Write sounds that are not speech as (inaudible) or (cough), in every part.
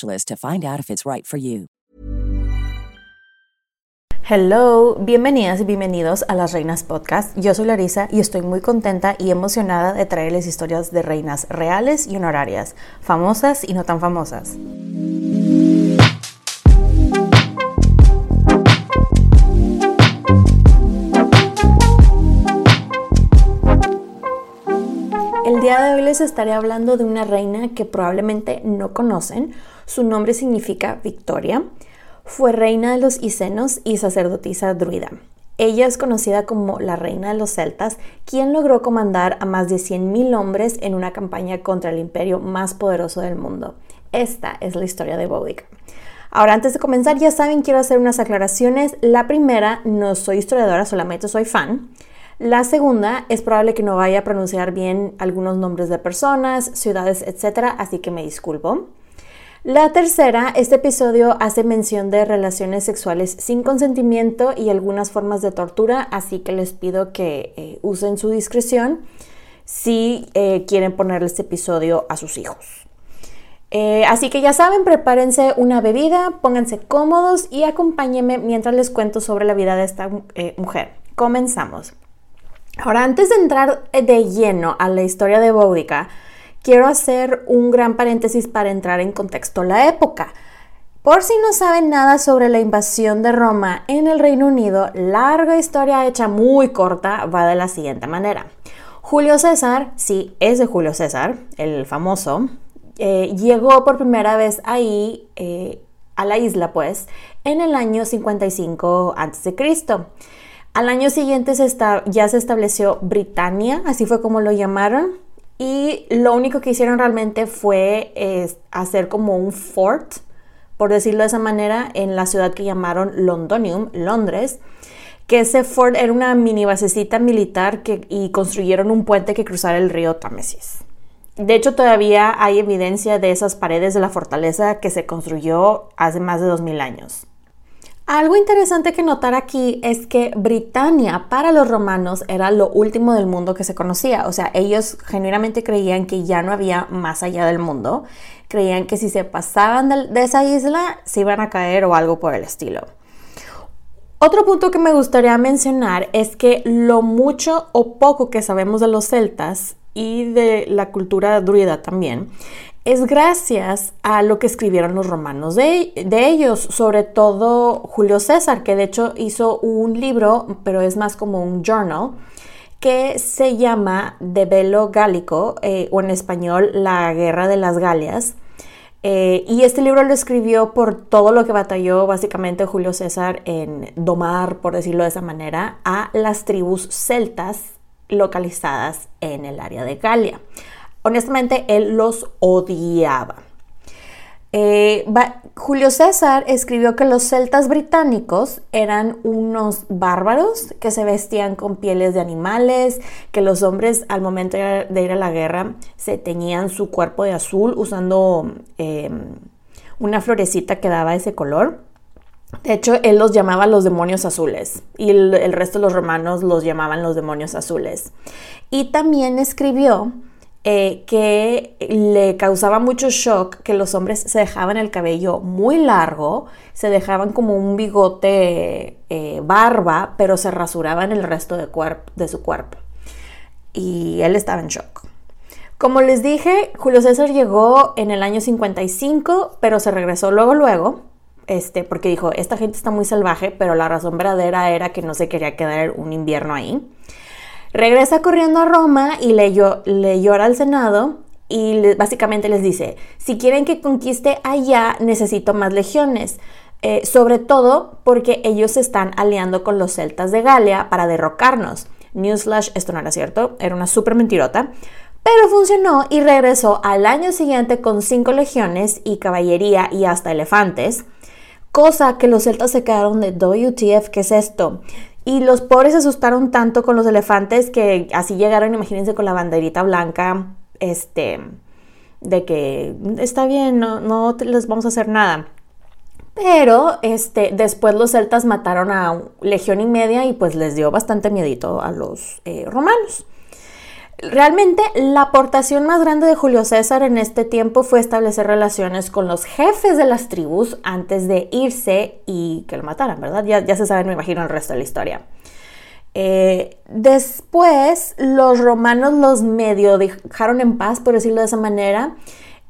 to find out if it's right for. Hello, bienvenidas y bienvenidos a las Reinas Podcast. Yo soy Larisa y estoy muy contenta y emocionada de traerles historias de reinas reales y honorarias, famosas y no tan famosas. El día de hoy les estaré hablando de una reina que probablemente no conocen. Su nombre significa Victoria. Fue reina de los Icenos y sacerdotisa druida. Ella es conocida como la reina de los celtas, quien logró comandar a más de 100.000 hombres en una campaña contra el imperio más poderoso del mundo. Esta es la historia de Boudica. Ahora, antes de comenzar, ya saben, quiero hacer unas aclaraciones. La primera, no soy historiadora, solamente soy fan. La segunda, es probable que no vaya a pronunciar bien algunos nombres de personas, ciudades, etc., así que me disculpo. La tercera, este episodio hace mención de relaciones sexuales sin consentimiento y algunas formas de tortura, así que les pido que eh, usen su discreción si eh, quieren ponerle este episodio a sus hijos. Eh, así que ya saben, prepárense una bebida, pónganse cómodos y acompáñenme mientras les cuento sobre la vida de esta mujer. Comenzamos. Ahora, antes de entrar de lleno a la historia de Boudica, quiero hacer un gran paréntesis para entrar en contexto la época. Por si no saben nada sobre la invasión de Roma en el Reino Unido, larga historia hecha muy corta va de la siguiente manera. Julio César, sí, es de Julio César, el famoso, eh, llegó por primera vez ahí, eh, a la isla pues, en el año 55 a.C. Al año siguiente ya se estableció Britania, así fue como lo llamaron, y lo único que hicieron realmente fue hacer como un fort, por decirlo de esa manera, en la ciudad que llamaron Londonium, Londres, que ese fort era una mini basecita militar y construyeron un puente que cruzara el río Támesis. De hecho, todavía hay evidencia de esas paredes de la fortaleza que se construyó hace más de 2000 años. Algo interesante que notar aquí es que Britania para los romanos era lo último del mundo que se conocía. O sea, ellos genuinamente creían que ya no había más allá del mundo. Creían que si se pasaban de, esa isla se iban a caer o algo por el estilo. Otro punto que me gustaría mencionar es que lo mucho o poco que sabemos de los celtas y de la cultura druida también es gracias a lo que escribieron los romanos de, ellos, sobre todo Julio César, que de hecho hizo un libro, pero es más como un journal, que se llama De Velo Gálico, eh, o en español La Guerra de las Galias. Eh, y este libro lo escribió por todo lo que batalló básicamente Julio César en domar, por decirlo de esa manera, a las tribus celtas localizadas en el área de Galia. Honestamente, él los odiaba. Eh, Julio César escribió que los celtas británicos eran unos bárbaros que se vestían con pieles de animales, que los hombres al momento de ir a la guerra se teñían su cuerpo de azul usando em, una florecita que daba ese color. De hecho, él los llamaba los demonios azules y el, el resto de los romanos los llamaban los demonios azules. Y también escribió eh, que le causaba mucho shock que los hombres se dejaban el cabello muy largo, se dejaban como un bigote eh, barba, pero se rasuraban el resto de, de su cuerpo. Y él estaba en shock. Como les dije, Julio César llegó en el año 55, pero se regresó luego, luego, este, porque dijo, esta gente está muy salvaje, pero la razón verdadera era que no se quería quedar un invierno ahí. Regresa corriendo a Roma y le, llora al Senado y básicamente les dice, si quieren que conquiste allá, necesito más legiones. Eh, sobre todo porque ellos se están aliando con los celtas de Galia para derrocarnos. Newsflash, esto no era cierto, era una súper mentirota. Pero funcionó y regresó al año siguiente con cinco legiones y caballería y hasta elefantes. Cosa que los celtas se quedaron de WTF, ¿qué es esto? Y los pobres se asustaron tanto con los elefantes que así llegaron, imagínense, con la banderita blanca, este, de que está bien, no, no les vamos a hacer nada. Pero este, después los celtas mataron a legión y media y pues les dio bastante miedito a los eh, romanos. Realmente la aportación más grande de Julio César en este tiempo fue establecer relaciones con los jefes de las tribus antes de irse y que lo mataran, ¿verdad? Ya, se sabe, me imagino, el resto de la historia. Eh, después los romanos los medio dejaron en paz, por decirlo de esa manera,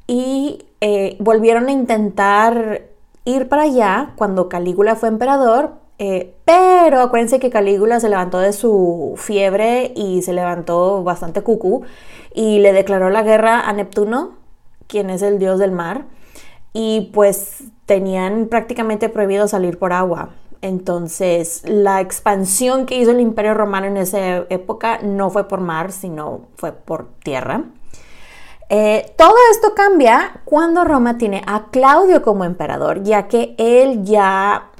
y eh, volvieron a intentar ir para allá cuando Calígula fue emperador, eh, pero acuérdense que Calígula se levantó de su fiebre y se levantó bastante cucú y le declaró la guerra a Neptuno, quien es el dios del mar, y pues tenían prácticamente prohibido salir por agua. Entonces, la expansión que hizo el Imperio Romano en esa época no fue por mar, sino fue por tierra. Eh, todo esto cambia cuando Roma tiene a Claudio como emperador, ya que él ya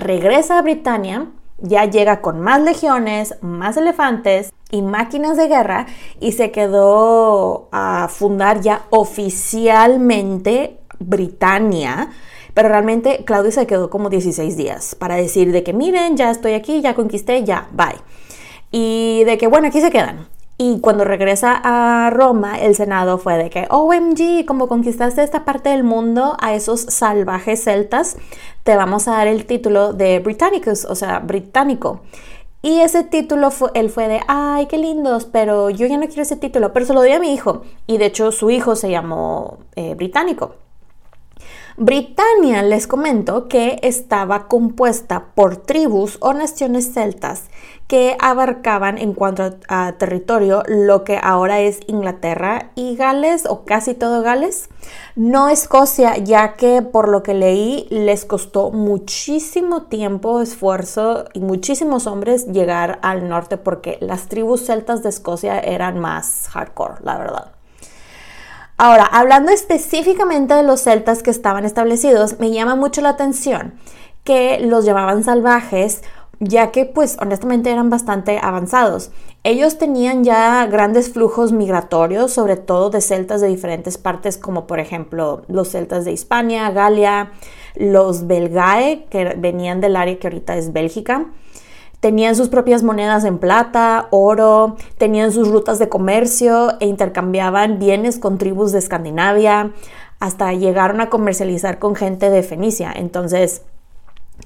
regresa a Britania, ya llega con más legiones, más elefantes y máquinas de guerra y se quedó a fundar ya oficialmente Britania. Pero realmente Claudio se quedó como 16 días para decir de que miren, ya estoy aquí, ya conquisté, ya, bye. Y de que bueno, aquí se quedan. Y cuando regresa a Roma, el Senado fue de que, OMG, como conquistaste esta parte del mundo a esos salvajes celtas, te vamos a dar el título de Britannicus, o sea, británico. Y ese título, fue, él fue de, ay, qué lindos, pero yo ya no quiero ese título, pero se lo doy a mi hijo. Y de hecho su hijo se llamó eh, británico. Britania, les comento que estaba compuesta por tribus o naciones celtas que abarcaban en cuanto a, territorio lo que ahora es Inglaterra y Gales o casi todo Gales, no Escocia, ya que por lo que leí les costó muchísimo tiempo, esfuerzo y muchísimos hombres llegar al norte porque las tribus celtas de Escocia eran más hardcore, la verdad. Ahora, hablando específicamente de los celtas que estaban establecidos, me llama mucho la atención que los llamaban salvajes, ya que pues honestamente eran bastante avanzados. Ellos tenían ya grandes flujos migratorios, sobre todo de celtas de diferentes partes, como por ejemplo los celtas de Hispania, Galia, los belgae, que venían del área que ahorita es Bélgica. Tenían sus propias monedas en plata, oro, tenían sus rutas de comercio e intercambiaban bienes con tribus de Escandinavia, hasta llegaron a comercializar con gente de Fenicia. Entonces,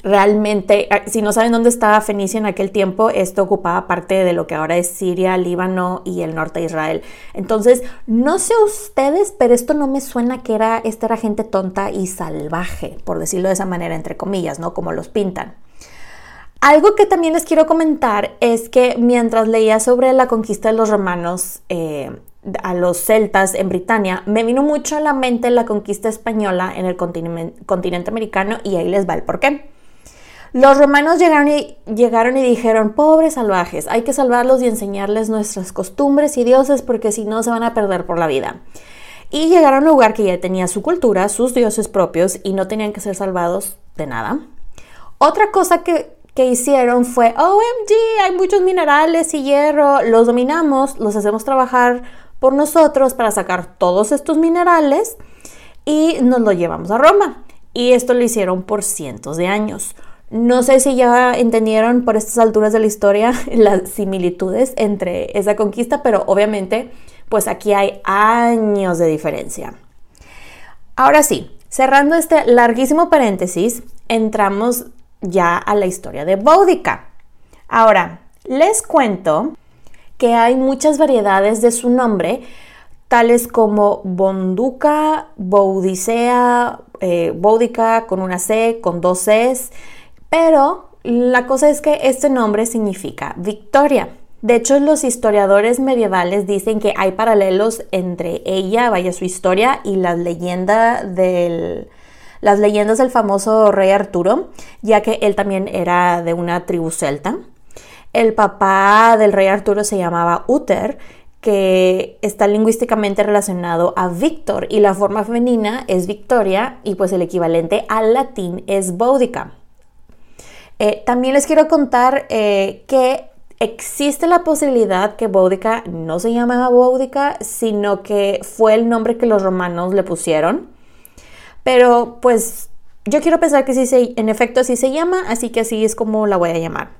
realmente, ah, si no saben dónde estaba Fenicia en aquel tiempo, esto ocupaba parte de lo que ahora es Siria, Líbano y el norte de Israel. Entonces, no sé ustedes, pero esto no me suena que era, esta era gente tonta y salvaje, por decirlo de esa manera, entre comillas, ¿no? Como los pintan. Algo que también les quiero comentar es que mientras leía sobre la conquista de los romanos, eh, a los celtas en Britania, me vino mucho a la mente la conquista española en el continente, americano y ahí les va el porqué. Los romanos llegaron y, llegaron y dijeron, pobres salvajes, hay que salvarlos y enseñarles nuestras costumbres y dioses porque si no se van a perder por la vida. Y llegaron a un lugar que ya tenía su cultura, sus dioses propios y no tenían que ser salvados de nada. Otra cosa que, que hicieron fue, OMG, hay muchos minerales y hierro, los dominamos, los hacemos trabajar por nosotros para sacar todos estos minerales y nos lo llevamos a Roma. Y esto lo hicieron por cientos de años. No sé si ya entendieron por estas alturas de la historia (laughs) las similitudes entre esa conquista, pero obviamente pues aquí hay años de diferencia. Ahora sí, cerrando este larguísimo paréntesis, entramos ya a la historia de Boudica. Ahora, les cuento que hay muchas variedades de su nombre, tales como Bonduca, Boudicea, eh, Boudica con una C, con dos Cs, pero la cosa es que este nombre significa victoria. De hecho, los historiadores medievales dicen que hay paralelos entre ella, vaya su historia, y las leyendas del, las leyendas del famoso rey Arturo, ya que él también era de una tribu celta. El papá del rey Arturo se llamaba Uther, que está lingüísticamente relacionado a Víctor, y la forma femenina es Victoria, y pues el equivalente al latín es Boudica. Eh, también les quiero contar eh, que existe la posibilidad que Boudica no se llamaba Boudica, sino que fue el nombre que los romanos le pusieron. Pero pues yo quiero pensar que sí se, en efecto así se llama, así que así es como la voy a llamar.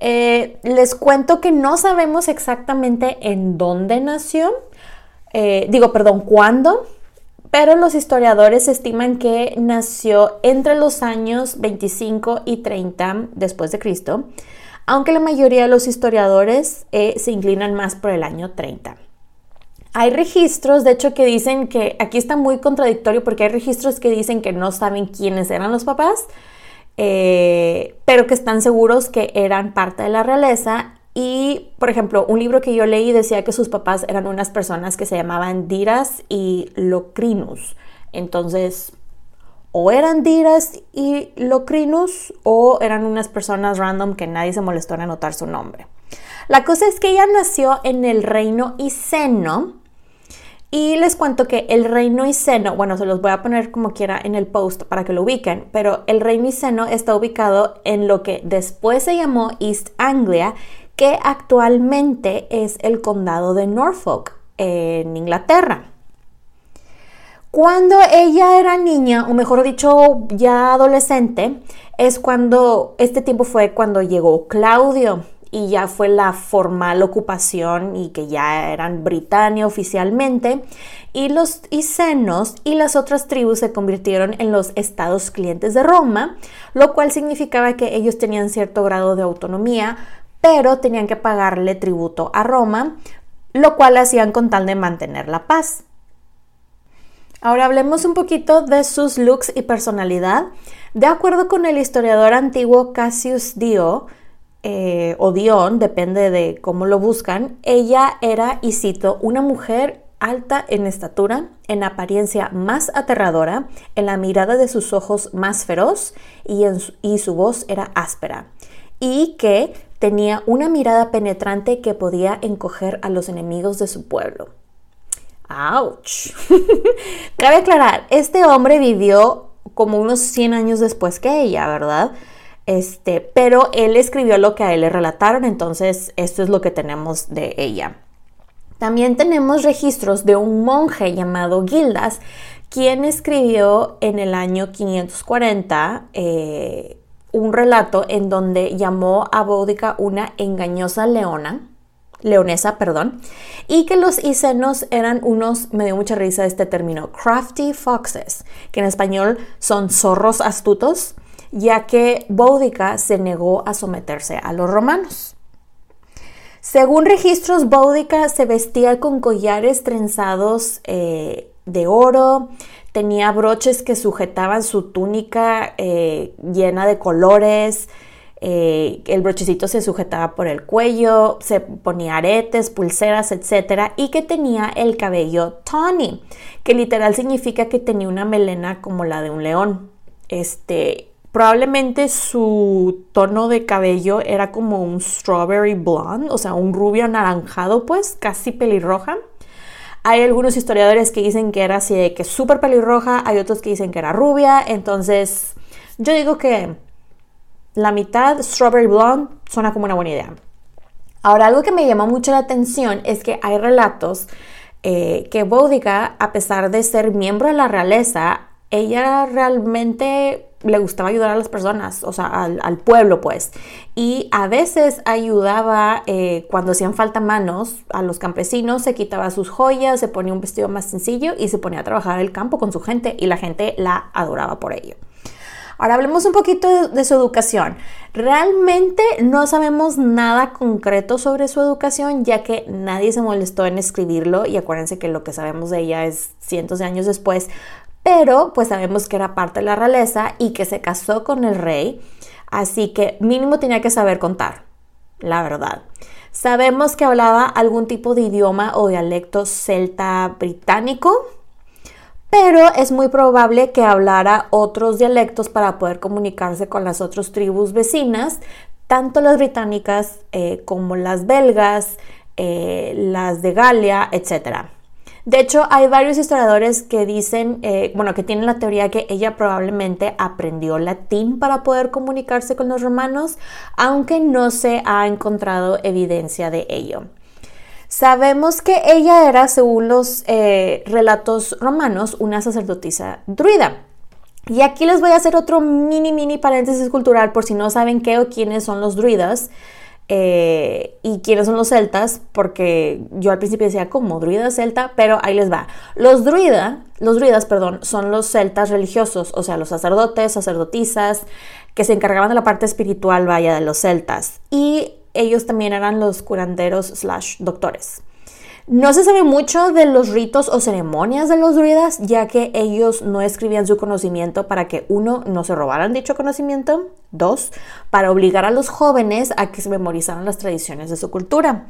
Eh, les cuento que no sabemos exactamente en dónde nació, digo, perdón, cuándo, pero los historiadores estiman que nació entre los años 25 y 30 después de Cristo, aunque la mayoría de los historiadores eh, se inclinan más por el año 30. Hay registros, de hecho, que dicen que aquí está muy contradictorio porque hay registros que dicen que no saben quiénes eran los papás, eh, pero que están seguros que eran parte de la realeza y, por ejemplo, un libro que yo leí decía que sus papás eran unas personas que se llamaban Diras y Locrinus. Entonces, o eran Diras y Locrinus o eran unas personas random que nadie se molestó en anotar su nombre. La cosa es que ella nació en el reino Iceno. Y les cuento que el reino Iceno, bueno, se los voy a poner como quiera en el post para que lo ubiquen, pero el reino Iceno está ubicado en lo que después se llamó East Anglia que actualmente es el condado de Norfolk, en Inglaterra. Cuando ella era niña, o mejor dicho, ya adolescente, es cuando, este tiempo fue cuando llegó Claudio y ya fue la formal ocupación y que ya eran Britania oficialmente y los icenos y las otras tribus se convirtieron en los estados clientes de Roma, lo cual significaba que ellos tenían cierto grado de autonomía, pero tenían que pagarle tributo a Roma, lo cual hacían con tal de mantener la paz. Ahora hablemos un poquito de sus looks y personalidad. De acuerdo con el historiador antiguo Cassius Dio, eh, o Dion, depende de cómo lo buscan, ella era, y cito, una mujer alta en estatura, en apariencia más aterradora, en la mirada de sus ojos más feroz y, y su voz era áspera, y que tenía una mirada penetrante que podía encoger a los enemigos de su pueblo. ¡Auch! (laughs) Cabe aclarar, este hombre vivió como unos 100 años después que ella, ¿verdad? Este, pero él escribió lo que a él le relataron, entonces esto es lo que tenemos de ella. También tenemos registros de un monje llamado Gildas, quien escribió en el año 540 un relato en donde llamó a Boudica una engañosa leona, leonesa, perdón, y que los icenos eran unos, me dio mucha risa este término, crafty foxes, que en español son zorros astutos, ya que Boudica se negó a someterse a los romanos. Según registros, Boudica se vestía con collares trenzados eh, de oro, tenía broches que sujetaban su túnica eh, llena de colores, Eh, el brochecito se sujetaba por el cuello, se ponía aretes, pulseras, etc. Y que tenía el cabello tawny, que literal significa que tenía una melena como la de un león. Este, probablemente su tono de cabello era como un strawberry blonde, o sea, un rubio anaranjado, pues, casi pelirroja. Hay algunos historiadores que dicen que era así de que súper pelirroja, hay otros que dicen que era rubia, entonces yo digo que la mitad Strawberry Blonde suena como una buena idea. Ahora, algo que me llama mucho la atención es que hay relatos eh, que Boudica, a pesar de ser miembro de la realeza, ella realmente le gustaba ayudar a las personas, o sea, al, pueblo, pues. Y a veces ayudaba eh, cuando hacían falta manos a los campesinos, se quitaba sus joyas, se ponía un vestido más sencillo y se ponía a trabajar el campo con su gente y la gente la adoraba por ello. Ahora hablemos un poquito de su educación. Realmente no sabemos nada concreto sobre su educación, ya que nadie se molestó en escribirlo y acuérdense que lo que sabemos de ella es cientos de años después, pero pues sabemos que era parte de la realeza y que se casó con el rey, así que mínimo tenía que saber contar, la verdad. Sabemos que hablaba algún tipo de idioma o dialecto celta británico, pero es muy probable que hablara otros dialectos para poder comunicarse con las otras tribus vecinas, tanto las británicas eh, como las belgas, eh, las de Galia, etc. De hecho, hay varios historiadores que dicen, eh, bueno, que tienen la teoría que ella probablemente aprendió latín para poder comunicarse con los romanos, aunque no se ha encontrado evidencia de ello. Sabemos que ella era, según los eh, relatos romanos, una sacerdotisa druida. Y aquí les voy a hacer otro mini, mini paréntesis cultural por si no saben qué o quiénes son los druidas. Eh, y quiénes son los celtas, porque yo al principio decía como druida celta, pero ahí les va. Los druida, los druidas, perdón, son los celtas religiosos, o sea, los sacerdotes, sacerdotisas, que se encargaban de la parte espiritual, vaya, de los celtas. Y ellos también eran los curanderos slash doctores. No se sabe mucho de los ritos o ceremonias de los druidas, ya que ellos no escribían su conocimiento para que, uno, no se robaran dicho conocimiento, dos, para obligar a los jóvenes a que se memorizaran las tradiciones de su cultura.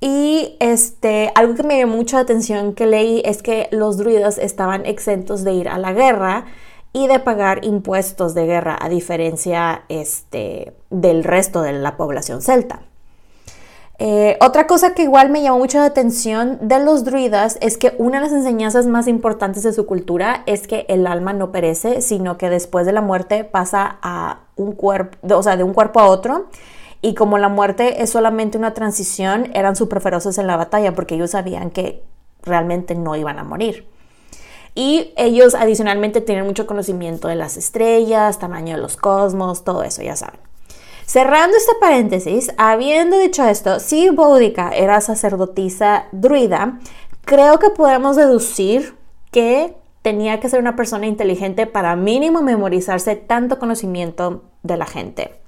Y este, algo que me llamó mucha atención que leí es que los druidas estaban exentos de ir a la guerra y de pagar impuestos de guerra, a diferencia este, del resto de la población celta. Eh, otra cosa que igual me llamó mucho la atención de los druidas es que una de las enseñanzas más importantes de su cultura es que el alma no perece, sino que después de la muerte pasa a un cuerpo, o sea, de un cuerpo a otro. Y como la muerte es solamente una transición, eran súper feroces en la batalla porque ellos sabían que realmente no iban a morir. Y ellos adicionalmente tienen mucho conocimiento de las estrellas, tamaño de los cosmos, todo eso, ya saben. Cerrando este paréntesis, habiendo dicho esto, si Boudica era sacerdotisa druida, creo que podemos deducir que tenía que ser una persona inteligente para mínimo memorizarse tanto conocimiento de la gente.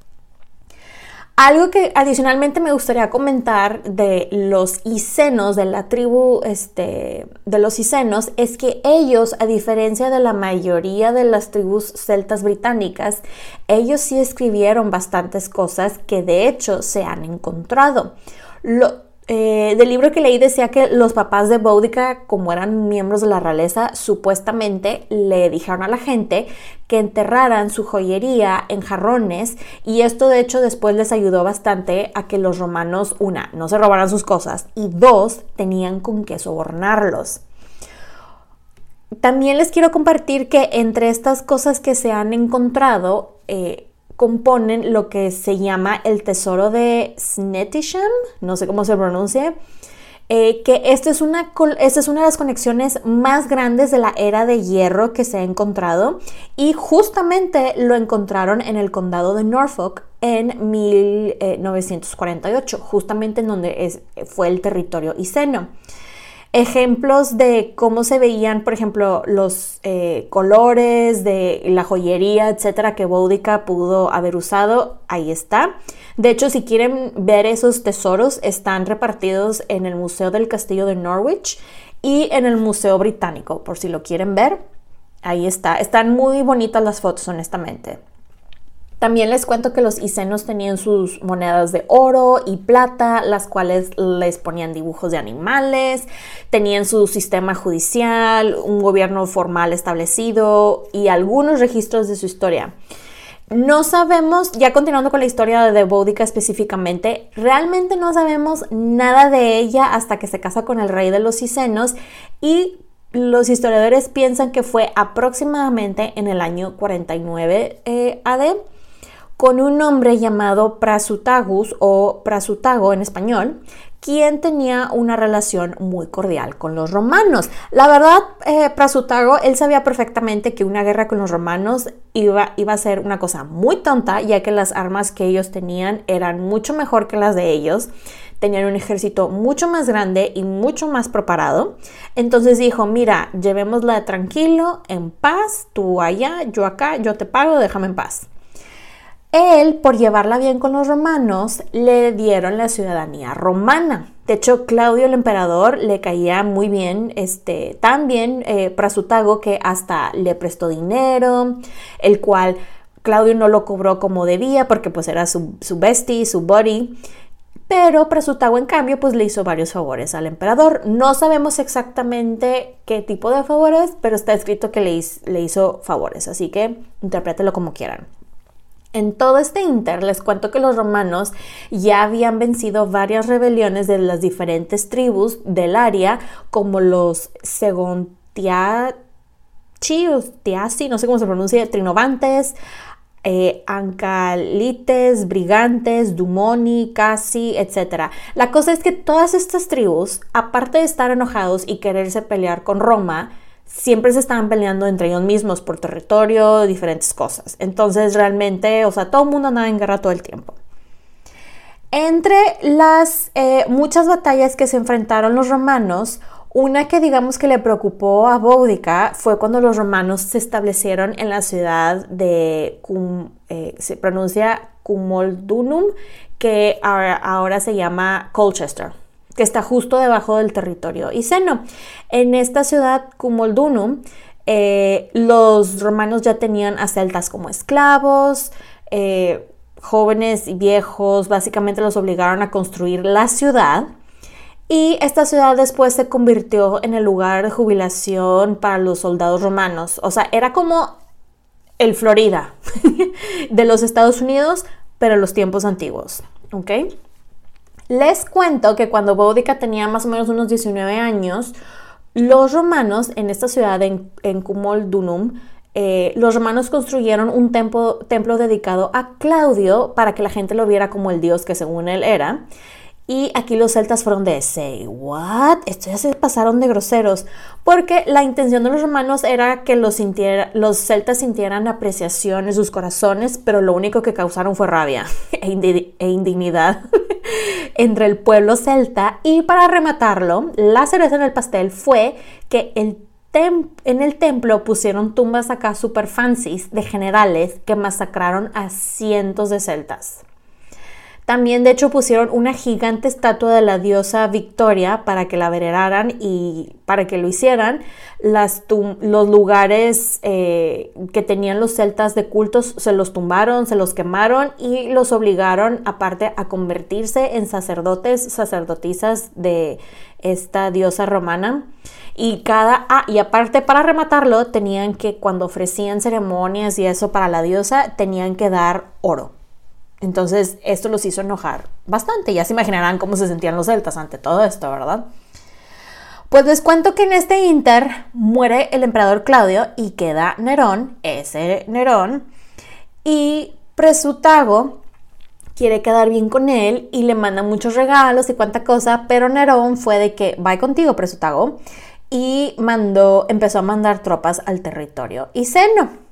Algo que adicionalmente me gustaría comentar de los icenos, de la tribu este, de los icenos, es que ellos, a diferencia de la mayoría de las tribus celtas británicas, ellos sí escribieron bastantes cosas que de hecho se han encontrado. Lo, eh, del libro que leí decía que los papás de Boudica, como eran miembros de la realeza, supuestamente le dijeron a la gente que enterraran su joyería en jarrones y esto de hecho después les ayudó bastante a que los romanos, una, no se robaran sus cosas y dos, tenían con qué sobornarlos. También les quiero compartir que entre estas cosas que se han encontrado, eh, componen lo que se llama el tesoro de Snetisham, no sé cómo se pronuncia, eh, que esta es, una, esta es una de las conexiones más grandes de la era de hierro que se ha encontrado y justamente lo encontraron en el condado de Norfolk en 1948, justamente en donde es, fue el territorio Iceno ejemplos de cómo se veían, por ejemplo, los eh, colores de la joyería, etcétera, que Boudica pudo haber usado, ahí está. De hecho, si quieren ver esos tesoros, están repartidos en el Museo del Castillo de Norwich y en el Museo Británico, por si lo quieren ver. Ahí está. Están muy bonitas las fotos, honestamente. También les cuento que los isenos tenían sus monedas de oro y plata, las cuales les ponían dibujos de animales, tenían su sistema judicial, un gobierno formal establecido y algunos registros de su historia. No sabemos, ya continuando con la historia de Boudica específicamente, realmente no sabemos nada de ella hasta que se casa con el rey de los Isenos y los historiadores piensan que fue aproximadamente en el año 49 eh, AD con un hombre llamado Prasutagus o Prasutago en español, quien tenía una relación muy cordial con los romanos. La verdad, eh, Prasutago, él sabía perfectamente que una guerra con los romanos iba, iba a ser una cosa muy tonta, ya que las armas que ellos tenían eran mucho mejor que las de ellos tenían un ejército mucho más grande y mucho más preparado. Entonces dijo, mira, llevémosla tranquilo, en paz, tú allá, yo acá, yo te pago, déjame en paz. Él, por llevarla bien con los romanos, le dieron la ciudadanía romana. De hecho, Claudio el emperador le caía muy bien, este, tan bien eh, Prasutago que hasta le prestó dinero, el cual Claudio no lo cobró como debía porque pues era su, su bestie, su buddy. Pero Prasutago, en cambio, pues le hizo varios favores al emperador. No sabemos exactamente qué tipo de favores, pero está escrito que le, hizo favores, así que interprételo como quieran. En todo este inter les cuento que los romanos ya habían vencido varias rebeliones de las diferentes tribus del área, como los Segontiachi, Tiasi, no sé cómo se pronuncia, Trinovantes, eh, Ancalites, Brigantes, Dumoni, Casi, etc. La cosa es que todas estas tribus, aparte de estar enojados y quererse pelear con Roma, siempre se estaban peleando entre ellos mismos por territorio, diferentes cosas. Entonces realmente, o sea, todo el mundo andaba en guerra todo el tiempo. Entre las eh, muchas batallas que se enfrentaron los romanos, una que digamos que le preocupó a Boudica fue cuando los romanos se establecieron en la ciudad de, eh, se pronuncia Cumoldunum, que ahora se llama Colchester que está justo debajo del territorio Seno. En esta ciudad, Cumoldunum, eh, los romanos ya tenían a celtas como esclavos, eh, jóvenes y viejos, básicamente los obligaron a construir la ciudad. Y esta ciudad después se convirtió en el lugar de jubilación para los soldados romanos. O sea, era como el Florida (laughs) de los Estados Unidos, pero los tiempos antiguos. ¿Ok? Les cuento que cuando Boudica tenía más o menos unos 19 años, los romanos en esta ciudad, en, en eh, los romanos construyeron un templo, templo dedicado a Claudio para que la gente lo viera como el dios que según él era. Y aquí los celtas fueron de, say, what? Esto ya se pasaron de groseros. Porque la intención de los romanos era que los, los celtas sintieran apreciación en sus corazones, pero lo único que causaron fue rabia (laughs) e, e indignidad (laughs) entre el pueblo celta. Y para rematarlo, la cereza en el pastel fue que en el templo pusieron tumbas acá super fancies de generales que masacraron a cientos de celtas. También, de hecho, pusieron una gigante estatua de la diosa Victoria para que la veneraran y para que lo hicieran. Los lugares eh, que tenían los celtas de cultos se los tumbaron, se los quemaron y los obligaron, aparte, a convertirse en sacerdotes, sacerdotisas de esta diosa romana. Y cada, ah, y aparte para rematarlo, tenían que, cuando ofrecían ceremonias y eso para la diosa, tenían que dar oro. Entonces, esto los hizo enojar bastante. Ya se imaginarán cómo se sentían los celtas ante todo esto, ¿verdad? Pues les cuento que en este inter muere el emperador Claudio y queda Nerón, ese Nerón, y Presutago quiere quedar bien con él y le manda muchos regalos y cuánta cosa, pero Nerón fue de que va contigo, Presutago, y mandó, empezó a mandar tropas al territorio y seno.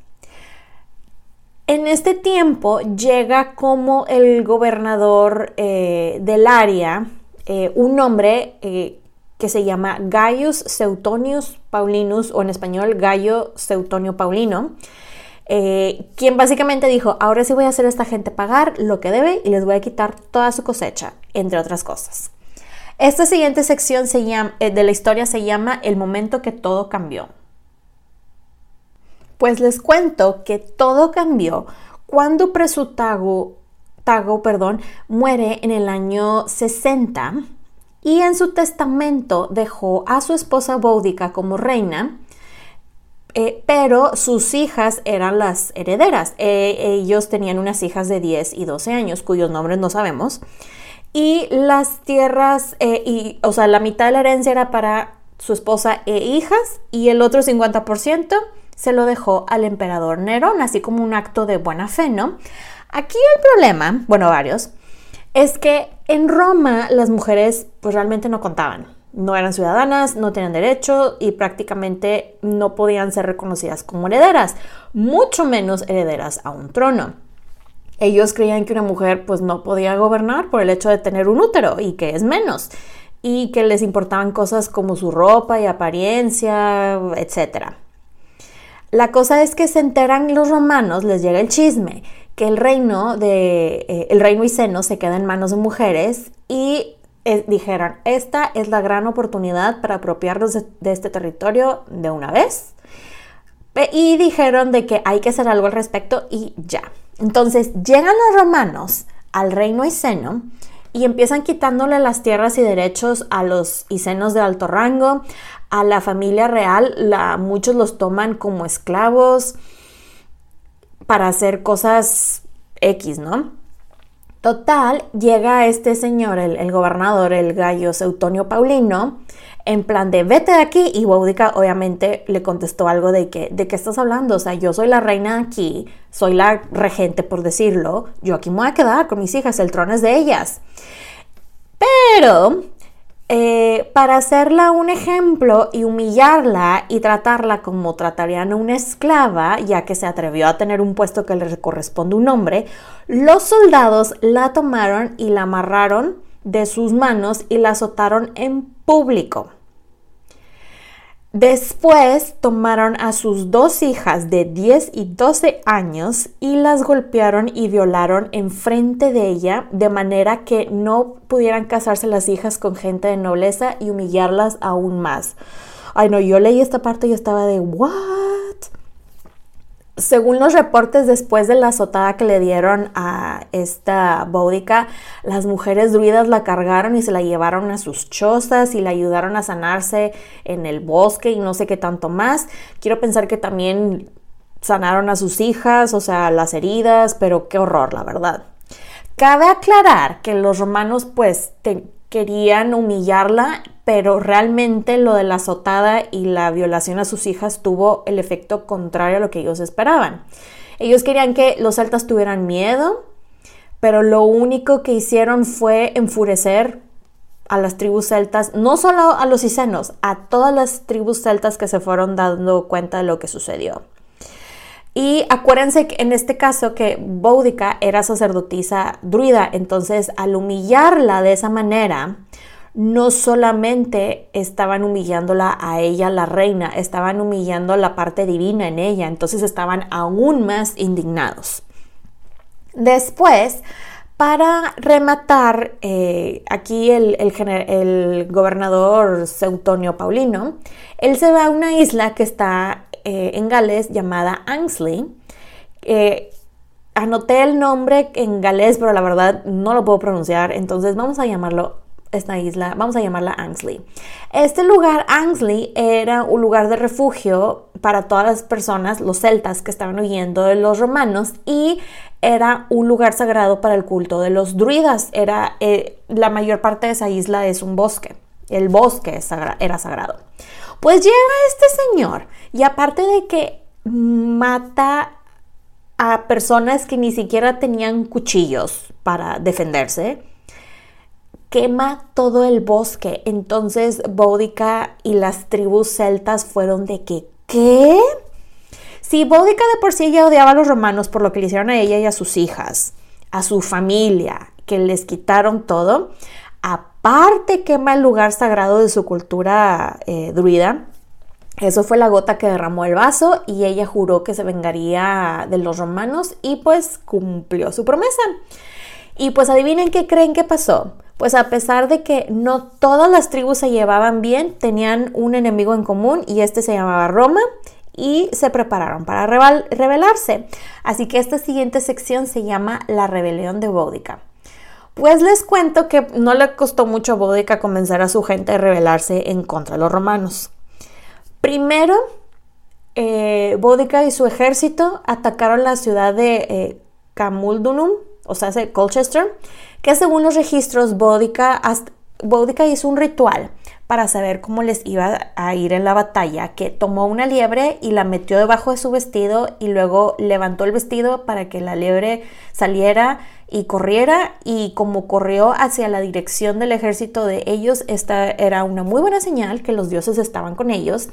En este tiempo llega como el gobernador eh, del área eh, un hombre eh, que se llama Gaius Seutonius Paulinus o en español Gallo Seutonio Paulino, quien básicamente dijo, ahora sí voy a hacer a esta gente pagar lo que debe y les voy a quitar toda su cosecha, entre otras cosas. Esta siguiente sección de la historia se llama El momento que todo cambió. Pues les cuento que todo cambió cuando Presutago Tago, perdón, muere en el año 60 y en su testamento dejó a su esposa Boudica como reina, eh, pero sus hijas eran las herederas. Eh, ellos tenían unas hijas de 10 y 12 años, cuyos nombres no sabemos. Y las tierras, eh, y, o sea, la mitad de la herencia era para su esposa e hijas y el otro 50% se lo dejó al emperador Nerón, así como un acto de buena fe, ¿no? Aquí el problema, bueno, varios, es que en Roma las mujeres pues realmente no contaban. No eran ciudadanas, no tenían derecho y prácticamente no podían ser reconocidas como herederas, mucho menos herederas a un trono. Ellos creían que una mujer pues no podía gobernar por el hecho de tener un útero y que es menos y que les importaban cosas como su ropa y apariencia, etc. La cosa es que se enteran los romanos, les llega el chisme, que el reino de eh, el reino Iceno se queda en manos de mujeres y eh, dijeron, esta es la gran oportunidad para apropiarnos de, este territorio de una vez. Y dijeron de que hay que hacer algo al respecto y ya. Entonces llegan los romanos al reino Iceno y empiezan quitándole las tierras y derechos a los icenos de alto rango, a la familia real, la, muchos los toman como esclavos para hacer cosas X, ¿no? Total, llega este señor, el, gobernador, el gallo Seutonio Paulino, en plan de vete de aquí y Boudica obviamente le contestó algo de que, ¿de qué estás hablando? O sea, yo soy la reina aquí, soy la regente por decirlo, yo aquí me voy a quedar con mis hijas, el trono es de ellas. Pero eh, para hacerla un ejemplo y humillarla y tratarla como tratarían a una esclava, ya que se atrevió a tener un puesto que le corresponde un hombre, los soldados la tomaron y la amarraron de sus manos y la azotaron en público. Después tomaron a sus dos hijas de 10 y 12 años y las golpearon y violaron enfrente de ella de manera que no pudieran casarse las hijas con gente de nobleza y humillarlas aún más. Ay no, yo leí esta parte y estaba de, ¿what? Según los reportes, después de la azotada que le dieron a esta bódica, las mujeres druidas la cargaron y se la llevaron a sus chozas y la ayudaron a sanarse en el bosque y no sé qué tanto más. Quiero pensar que también sanaron a sus hijas, o sea, las heridas, pero qué horror, la verdad. Cabe aclarar que los romanos pues querían humillarla pero realmente lo de la azotada y la violación a sus hijas tuvo el efecto contrario a lo que ellos esperaban. Ellos querían que los celtas tuvieran miedo, pero lo único que hicieron fue enfurecer a las tribus celtas, no solo a los icenos, a todas las tribus celtas que se fueron dando cuenta de lo que sucedió. Y acuérdense que en este caso que Boudica era sacerdotisa druida, entonces al humillarla de esa manera, no solamente estaban humillándola a ella, la reina, estaban humillando la parte divina en ella, entonces estaban aún más indignados. Después, para rematar, eh, aquí el, gobernador Seutonio Paulino, él se va a una isla que está eh, en Gales llamada Angsley. anoté el nombre en galés, pero la verdad no lo puedo pronunciar, entonces vamos a llamarlo esta isla, vamos a llamarla Angsley. Este lugar, Angsley, era un lugar de refugio para todas las personas, los celtas que estaban huyendo de los romanos y era un lugar sagrado para el culto de los druidas. Era, eh, la mayor parte de esa isla es un bosque. El bosque era sagrado. Pues llega este señor y aparte de que mata a personas que ni siquiera tenían cuchillos para defenderse, quema todo el bosque. Entonces Boudica y las tribus celtas fueron de que, ¿qué? Si Boudica de por sí ya odiaba a los romanos por lo que le hicieron a ella y a sus hijas, a su familia, que les quitaron todo, aparte quema el lugar sagrado de su cultura eh, druida, eso fue la gota que derramó el vaso y ella juró que se vengaría de los romanos y pues cumplió su promesa. Y pues adivinen qué creen que pasó. Pues a pesar de que no todas las tribus se llevaban bien, tenían un enemigo en común y este se llamaba Roma y se prepararon para rebelarse. Así que esta siguiente sección se llama La rebelión de Boudica. Pues les cuento que no le costó mucho a Boudica convencer a su gente de rebelarse en contra de los romanos. Primero, eh, Boudica y su ejército atacaron la ciudad de eh, Camuldunum, o sea, Colchester, que según los registros Boudica, Boudica hizo un ritual para saber cómo les iba a ir en la batalla, que tomó una liebre y la metió debajo de su vestido y luego levantó el vestido para que la liebre saliera y corriera y como corrió hacia la dirección del ejército de ellos, esta era una muy buena señal que los dioses estaban con ellos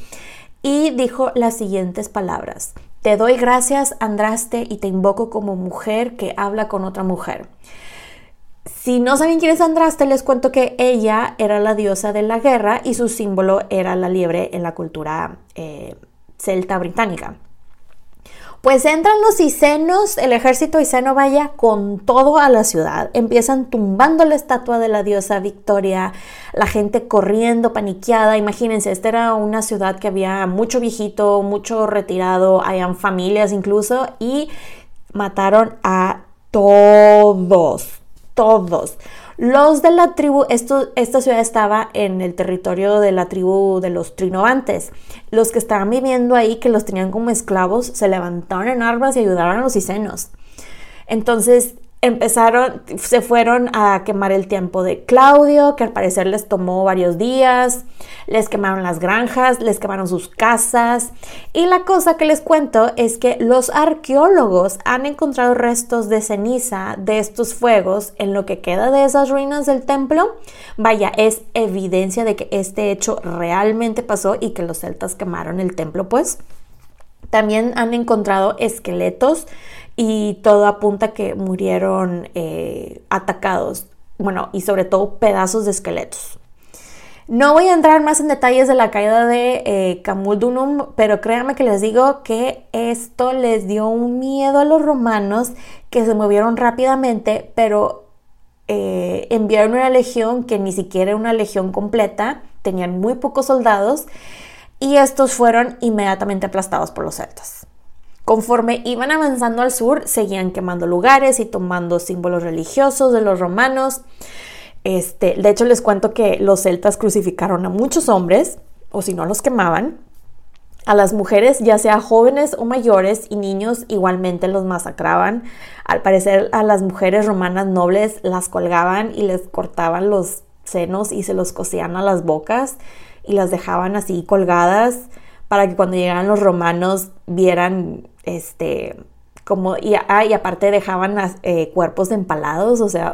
y dijo las siguientes palabras. Te doy gracias, Andraste, y te invoco como mujer que habla con otra mujer. Si no saben quién es Andraste, les cuento que ella era la diosa de la guerra y su símbolo era la liebre en la cultura eh, celta británica. Pues entran los icenos, el ejército iseno vaya con todo a la ciudad. Empiezan tumbando la estatua de la diosa Victoria, la gente corriendo, paniqueada. Imagínense, esta era una ciudad que había mucho viejito, mucho retirado, hayan familias incluso, y mataron a todos todos. Los de la tribu, esta ciudad estaba en el territorio de la tribu de los trinovantes. Los que estaban viviendo ahí, que los tenían como esclavos, se levantaron en armas y ayudaron a los icenos. Entonces, empezaron, se fueron a quemar el tiempo de Claudio, que al parecer les tomó varios días, les quemaron las granjas, les quemaron sus casas. Y la cosa que les cuento es que los arqueólogos han encontrado restos de ceniza de estos fuegos en lo que queda de esas ruinas del templo. Vaya, es evidencia de que este hecho realmente pasó y que los celtas quemaron el templo, pues. También han encontrado esqueletos y todo apunta que murieron eh, atacados, bueno, y sobre todo pedazos de esqueletos. No voy a entrar más en detalles de la caída de eh, Camuldunum, pero créanme que les digo que esto les dio un miedo a los romanos que se movieron rápidamente, pero eh, enviaron una legión que ni siquiera era una legión completa, tenían muy pocos soldados y estos fueron inmediatamente aplastados por los celtas. Conforme iban avanzando al sur, seguían quemando lugares y tomando símbolos religiosos de los romanos. Este, de hecho, les cuento que los celtas crucificaron a muchos hombres, o si no los quemaban. A las mujeres, ya sea jóvenes o mayores, y niños igualmente los masacraban. Al parecer, a las mujeres romanas nobles las colgaban y les cortaban los senos y se los cosían a las bocas y las dejaban así colgadas para que cuando llegaran los romanos vieran este como y, ah, y aparte dejaban eh, cuerpos empalados, o sea,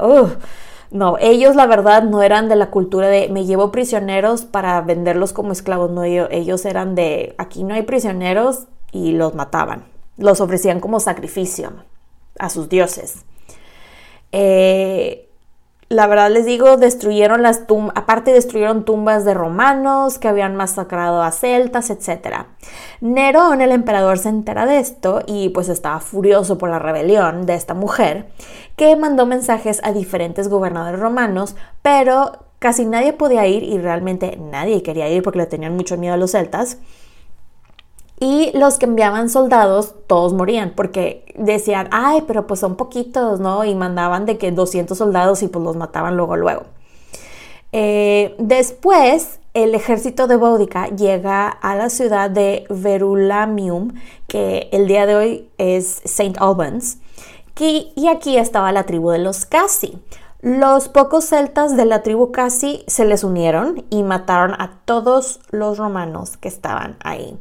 no, ellos la verdad no eran de la cultura de me llevo prisioneros para venderlos como esclavos, no, ellos, ellos eran de aquí no hay prisioneros y los mataban, los ofrecían como sacrificio a sus dioses. Eh, la verdad les digo, destruyeron las tumbas, aparte destruyeron tumbas de romanos que habían masacrado a celtas, etc. Nerón, el emperador, se entera de esto y pues estaba furioso por la rebelión de esta mujer, que mandó mensajes a diferentes gobernadores romanos, pero casi nadie podía ir y realmente nadie quería ir porque le tenían mucho miedo a los celtas. Y los que enviaban soldados, todos morían, porque decían, ay, pero pues son poquitos, ¿no? Y mandaban de que 200 soldados y pues los mataban luego, luego. Eh, después, el ejército de Boudica llega a la ciudad de Verulamium, que el día de hoy es St. Albans, y aquí estaba la tribu de los Casi. Los pocos celtas de la tribu Casi se les unieron y mataron a todos los romanos que estaban ahí.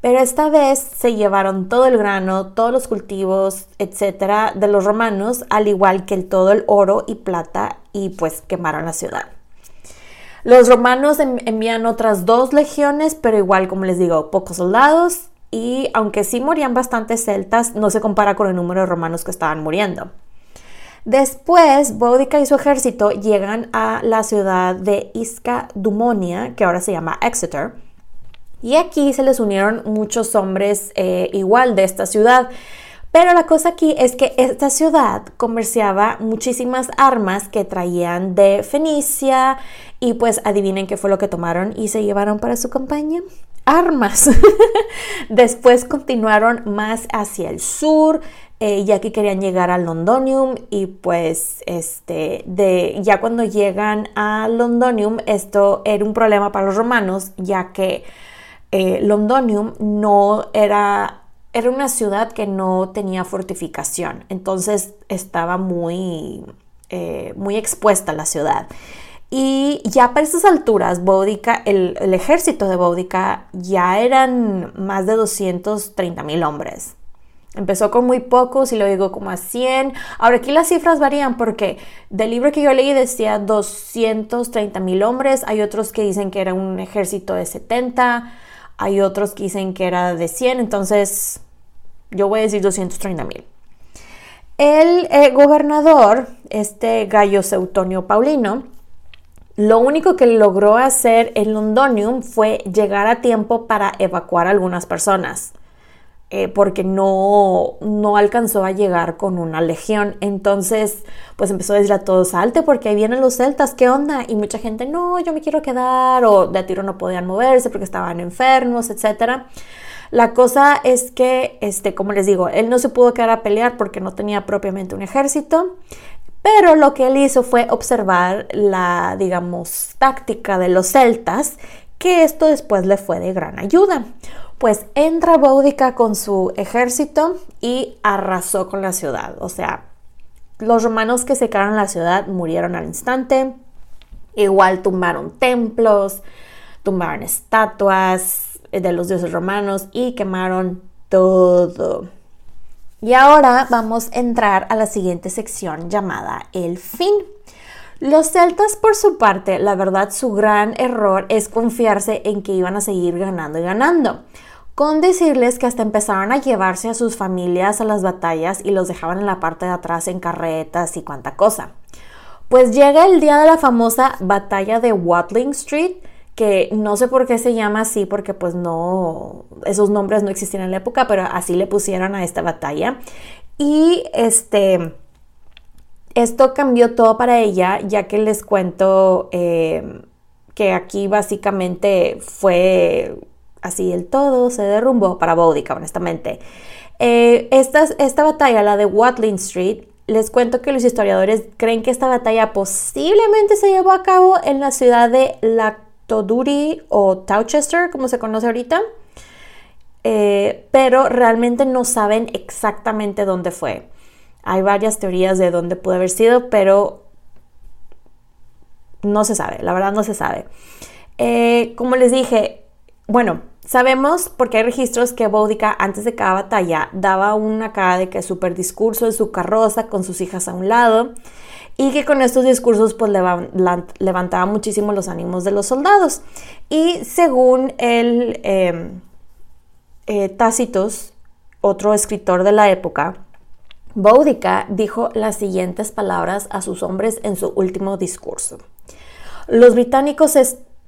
Pero esta vez se llevaron todo el grano, todos los cultivos, etcétera, de los romanos, al igual que todo el oro y plata, y pues quemaron la ciudad. Los romanos envían otras dos legiones, pero igual, como les digo, pocos soldados, y aunque sí morían bastantes celtas, no se compara con el número de romanos que estaban muriendo. Después, Boudica y su ejército llegan a la ciudad de Isca Dumonia, que ahora se llama Exeter, y aquí se les unieron muchos hombres eh, igual de esta ciudad. Pero la cosa aquí es que esta ciudad comerciaba muchísimas armas que traían de Fenicia y pues adivinen qué fue lo que tomaron y se llevaron para su campaña. armas. (laughs) Después continuaron más hacia el sur, eh, ya que querían llegar a Londonium y pues este de ya cuando llegan a Londonium esto era un problema para los romanos ya que eh, Londonium no era era una ciudad que no tenía fortificación entonces estaba muy eh, muy expuesta la ciudad y ya para esas alturas, Boudica, el, ejército de Boudica ya eran más de 230 mil hombres. Empezó con muy pocos y lo llegó como a 100. Ahora aquí las cifras varían porque del libro que yo leí decía 230 mil hombres, hay otros que dicen que era un ejército de 70, hay otros que dicen que era de 100, entonces yo voy a decir 230 mil. El eh, gobernador, este Gallo Seutonio Paulino, lo único que logró hacer en Londonium fue llegar a tiempo para evacuar a algunas personas. Eh, porque no, no alcanzó a llegar con una legión. Entonces, pues empezó a decir a todos, salte porque ahí vienen los celtas, ¿qué onda? Y mucha gente, no, yo me quiero quedar, o de a tiro no podían moverse porque estaban enfermos, etc. La cosa es que, este, como les digo, él no se pudo quedar a pelear porque no tenía propiamente un ejército. Pero lo que él hizo fue observar la, digamos, táctica de los celtas, que esto después le fue de gran ayuda. Pues entra Boudica con su ejército y arrasó con la ciudad. O sea, los romanos que se quedaron en la ciudad murieron al instante. Igual tumbaron templos, tumbaron estatuas de los dioses romanos y quemaron todo. Y ahora vamos a entrar a la siguiente sección llamada el fin. Los celtas, por su parte, la verdad, su gran error es confiarse en que iban a seguir ganando y ganando con decirles que hasta empezaron a llevarse a sus familias a las batallas y los dejaban en la parte de atrás en carretas y cuanta cosa. Pues llega el día de la famosa batalla de Watling Street, que no sé por qué se llama así, porque pues no, esos nombres no existían en la época, pero así le pusieron a esta batalla. Y este, esto cambió todo para ella, ya que les cuento eh, que aquí básicamente fue así el todo se derrumbó para Boudica, honestamente. Eh, esta, esta batalla, la de Watling Street, les cuento que los historiadores creen que esta batalla posiblemente se llevó a cabo en la ciudad de Lactoduri o Towchester, como se conoce ahorita, eh, pero realmente no saben exactamente dónde fue. Hay varias teorías de dónde pudo haber sido, pero no se sabe, la verdad no se sabe. Eh, como les dije, bueno, sabemos porque hay registros que Boudica antes de cada batalla daba una cara de que súper discurso en su carroza con sus hijas a un lado y que con estos discursos pues levantaba muchísimo los ánimos de los soldados. Y según el em, eh, Tácitos, otro escritor de la época, Boudica dijo las siguientes palabras a sus hombres en su último discurso. Los británicos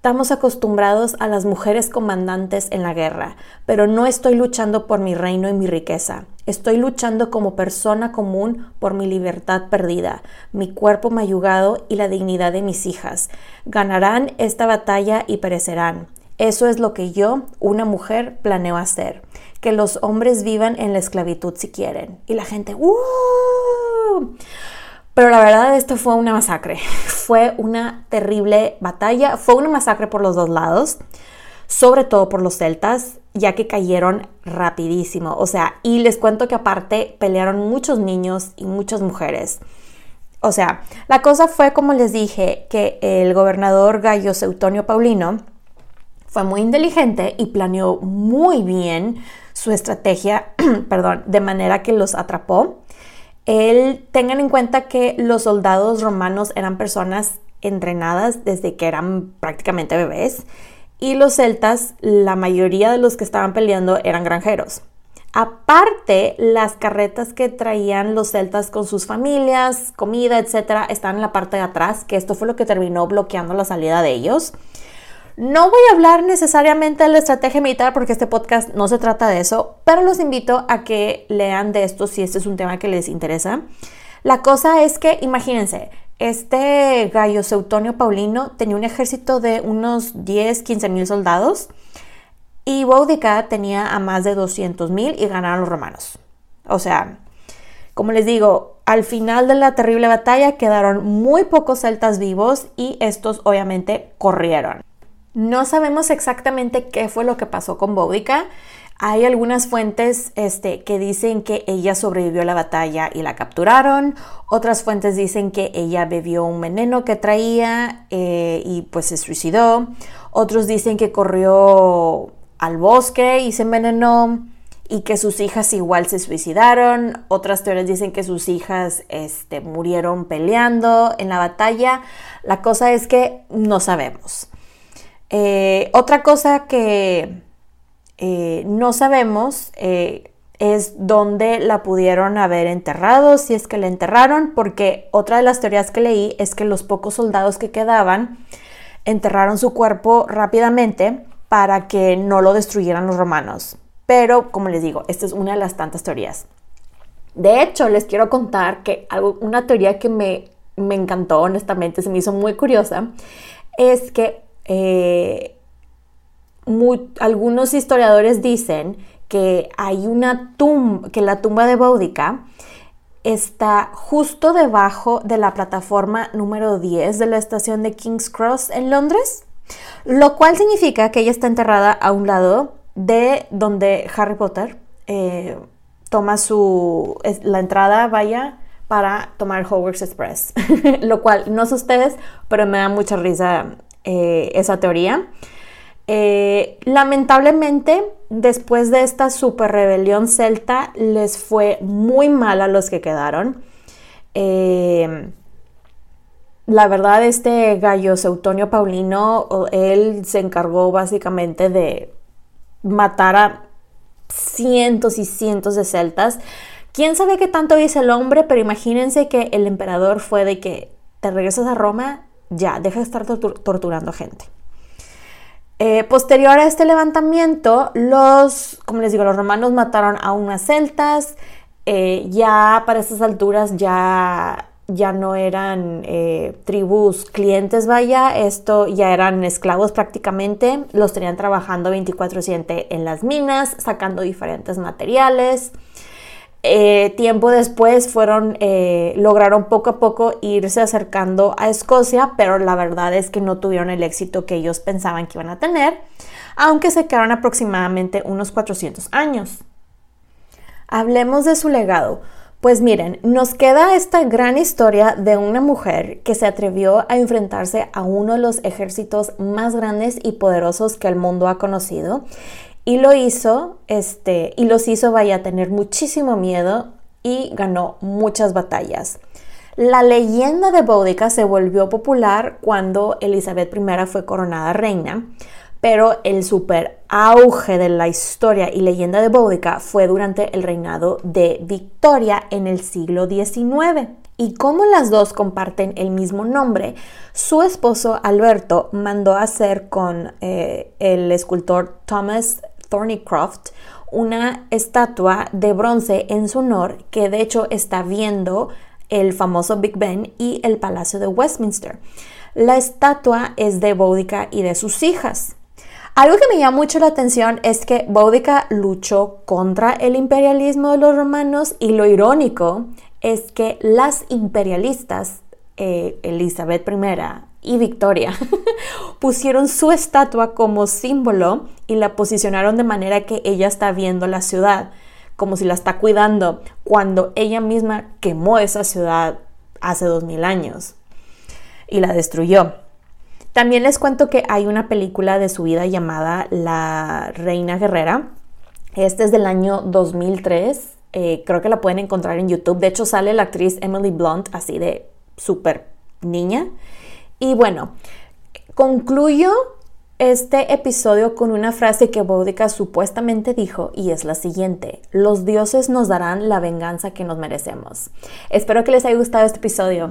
Estamos acostumbrados a las mujeres comandantes en la guerra, pero no estoy luchando por mi reino y mi riqueza. Estoy luchando como persona común por mi libertad perdida, mi cuerpo mayugado y la dignidad de mis hijas. Ganarán esta batalla y perecerán. Eso es lo que yo, una mujer, planeo hacer. Que los hombres vivan en la esclavitud si quieren. Y la gente, ¡uh! Pero la verdad esto fue una masacre. (laughs) Fue una terrible batalla. Fue una masacre por los dos lados. Sobre todo por los celtas, ya que cayeron rapidísimo. O sea, y les cuento que aparte pelearon muchos niños y muchas mujeres. O sea, la cosa fue como les dije, que el gobernador Gallo Seutonio Paulino fue muy inteligente y planeó muy bien su estrategia, (clears throat) perdón, de manera que los atrapó él, tengan en cuenta que los soldados romanos eran personas entrenadas desde que eran prácticamente bebés y los celtas, la mayoría de los que estaban peleando eran granjeros. Aparte, las carretas que traían los celtas con sus familias, comida, etcétera, están en la parte de atrás, que esto fue lo que terminó bloqueando la salida de ellos. No voy a hablar necesariamente de la estrategia militar porque este podcast no se trata de eso, pero los invito a que lean de esto si este es un tema que les interesa. La cosa es que, imagínense, este gallo Seutonio Paulino tenía un ejército de unos 10, 15 mil soldados y Boudica tenía a más de 200.000 y ganaron los romanos. O sea, como les digo, al final de la terrible batalla quedaron muy pocos celtas vivos y estos obviamente corrieron. No sabemos exactamente qué fue lo que pasó con Boudica. Hay algunas fuentes este, que dicen que ella sobrevivió a la batalla y la capturaron. Otras fuentes dicen que ella bebió un veneno que traía eh, y pues se suicidó. Otros dicen que corrió al bosque y se envenenó y que sus hijas igual se suicidaron. Otras teorías dicen que sus hijas este, murieron peleando en la batalla. La cosa es que no sabemos. Eh, otra cosa que eh, no sabemos eh, es dónde la pudieron haber enterrado, si es que la enterraron, porque otra de las teorías que leí es que los pocos soldados que quedaban enterraron su cuerpo rápidamente para que no lo destruyeran los romanos. Pero, como les digo, esta es una de las tantas teorías. De hecho, les quiero contar que algo, una teoría que me, me encantó, honestamente, se me hizo muy curiosa, es que eh, algunos historiadores dicen que hay una tumba, que la tumba de Boudica está justo debajo de la plataforma número 10 de la estación de King's Cross en Londres, lo cual significa que ella está enterrada a un lado de donde Harry Potter eh, toma su la entrada, vaya, para tomar Hogwarts Express, (laughs) lo cual no sé ustedes, pero me da mucha risa eh, esa teoría. Eh, lamentablemente, después de esta super rebelión celta, les fue muy mal a los que quedaron. Eh, la verdad, este gallo Seutonio Paulino, él se encargó básicamente de matar a cientos y cientos de celtas. Quién sabe qué tanto dice el hombre, pero imagínense que el emperador fue de que te regresas a Roma ya, deja de estar torturando gente. Eh, posterior a este levantamiento, los, como les digo, los romanos mataron a unas celtas, eh, ya para estas alturas ya, ya no eran eh, tribus clientes, vaya, esto ya eran esclavos prácticamente, los tenían trabajando 24/7 en las minas, sacando diferentes materiales. Eh, tiempo después fueron, eh, lograron poco a poco irse acercando a Escocia, pero la verdad es que no tuvieron el éxito que ellos pensaban que iban a tener, aunque se quedaron aproximadamente unos 400 años. Hablemos de su legado. Pues miren, nos queda esta gran historia de una mujer que se atrevió a enfrentarse a uno de los ejércitos más grandes y poderosos que el mundo ha conocido y lo hizo, este, y los hizo, vaya a tener muchísimo miedo y ganó muchas batallas. La leyenda de Boudica se volvió popular cuando Elizabeth I fue coronada reina, pero el super auge de la historia y leyenda de Boudica fue durante el reinado de Victoria en el siglo XIX. Y como las dos comparten el mismo nombre, su esposo Alberto mandó hacer con eh, el escultor Thomas Thornycroft una estatua de bronce en su honor que de hecho está viendo el famoso Big Ben y el Palacio de Westminster. La estatua es de Boudica y de sus hijas. Algo que me llama mucho la atención es que Boudica luchó contra el imperialismo de los romanos y lo irónico es que las imperialistas, eh, Elizabeth I, y Victoria (laughs) pusieron su estatua como símbolo y la posicionaron de manera que ella está viendo la ciudad, como si la está cuidando, cuando ella misma quemó esa ciudad hace dos mil años y la destruyó. También les cuento que hay una película de su vida llamada La Reina Guerrera. Este es del año 2003. Eh, creo que la pueden encontrar en YouTube. De hecho, sale la actriz Emily Blunt así de súper niña. Y bueno, concluyo este episodio con una frase que Boudica supuestamente dijo y es la siguiente, los dioses nos darán la venganza que nos merecemos. Espero que les haya gustado este episodio.